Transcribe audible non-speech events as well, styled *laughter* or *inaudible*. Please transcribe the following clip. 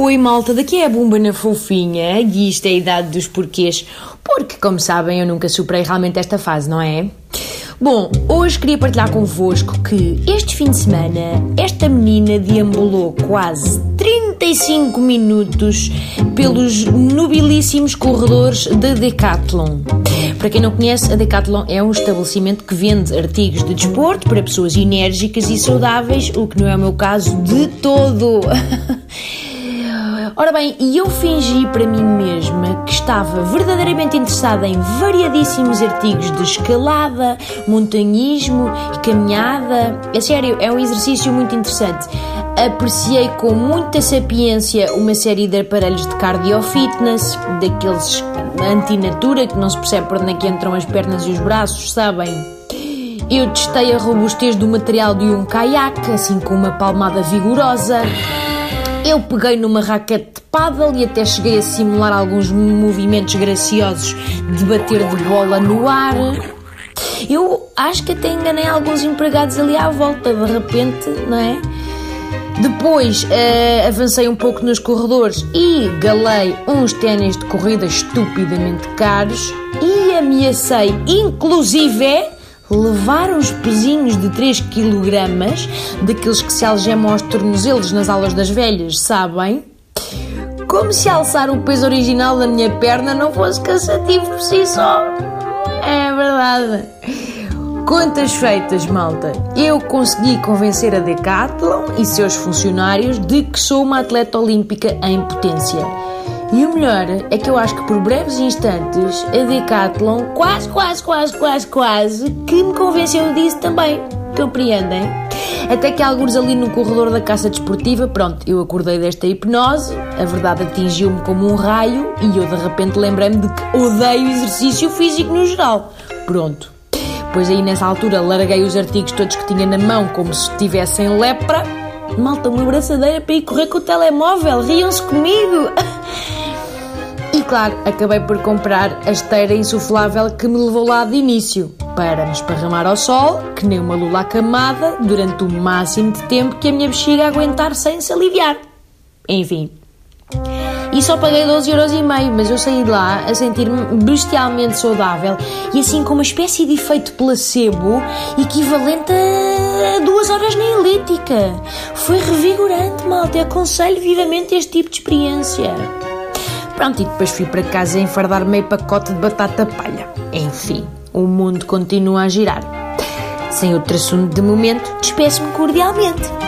Oi malta, daqui é a Bumba na Fofinha e isto é a idade dos porquês, porque como sabem eu nunca superei realmente esta fase, não é? Bom, hoje queria partilhar convosco que este fim de semana esta menina deambulou quase 35 minutos pelos nobilíssimos corredores da Decathlon. Para quem não conhece, a Decathlon é um estabelecimento que vende artigos de desporto para pessoas enérgicas e saudáveis, o que não é o meu caso de todo. *laughs* Ora bem, e eu fingi para mim mesma que estava verdadeiramente interessada em variadíssimos artigos de escalada, montanhismo e caminhada. É sério, é um exercício muito interessante. Apreciei com muita sapiência uma série de aparelhos de cardio fitness, daqueles antinatura que não se percebe por onde é que entram as pernas e os braços, sabem? Eu testei a robustez do material de um caiaque, assim com uma palmada vigorosa. Eu peguei numa raquete de paddle e até cheguei a simular alguns movimentos graciosos de bater de bola no ar. Eu acho que até enganei alguns empregados ali à volta, de repente, não é? Depois uh, avancei um pouco nos corredores e galei uns ténis de corrida estupidamente caros e ameacei, inclusive, levar uns pezinhos de 3 kg, daqueles que se algemam aos tornozelos nas aulas das velhas, sabem? Como se alçar o peso original da minha perna não fosse cansativo por si só. É verdade. Contas feitas, malta. Eu consegui convencer a Decathlon e seus funcionários de que sou uma atleta olímpica em potência. E o melhor é que eu acho que por breves instantes a Decathlon quase, quase, quase, quase, quase que me convenceu disso também. Compreendem? Até que alguns ali no corredor da caça desportiva, pronto, eu acordei desta hipnose, a verdade atingiu-me como um raio e eu de repente lembrei-me de que odeio exercício físico no geral. Pronto. Pois aí nessa altura larguei os artigos todos que tinha na mão como se tivessem lepra. Malta, uma abraçadeira para ir correr com o telemóvel, riam-se comigo. *laughs* Claro, acabei por comprar a esteira insuflável que me levou lá de início, para me esparramar ao sol, que nem uma lula acamada, durante o máximo de tempo que a minha bexiga aguentar sem se aliviar. Enfim. E só paguei 12,5€, mas eu saí de lá a sentir-me bestialmente saudável e assim com uma espécie de efeito placebo equivalente a duas horas na elíptica. Foi revigorante, malta. Aconselho vivamente este tipo de experiência. Pronto, e depois fui para casa enfardar meio pacote de batata palha. Enfim, o mundo continua a girar. Sem outro assunto de momento, despeço-me cordialmente.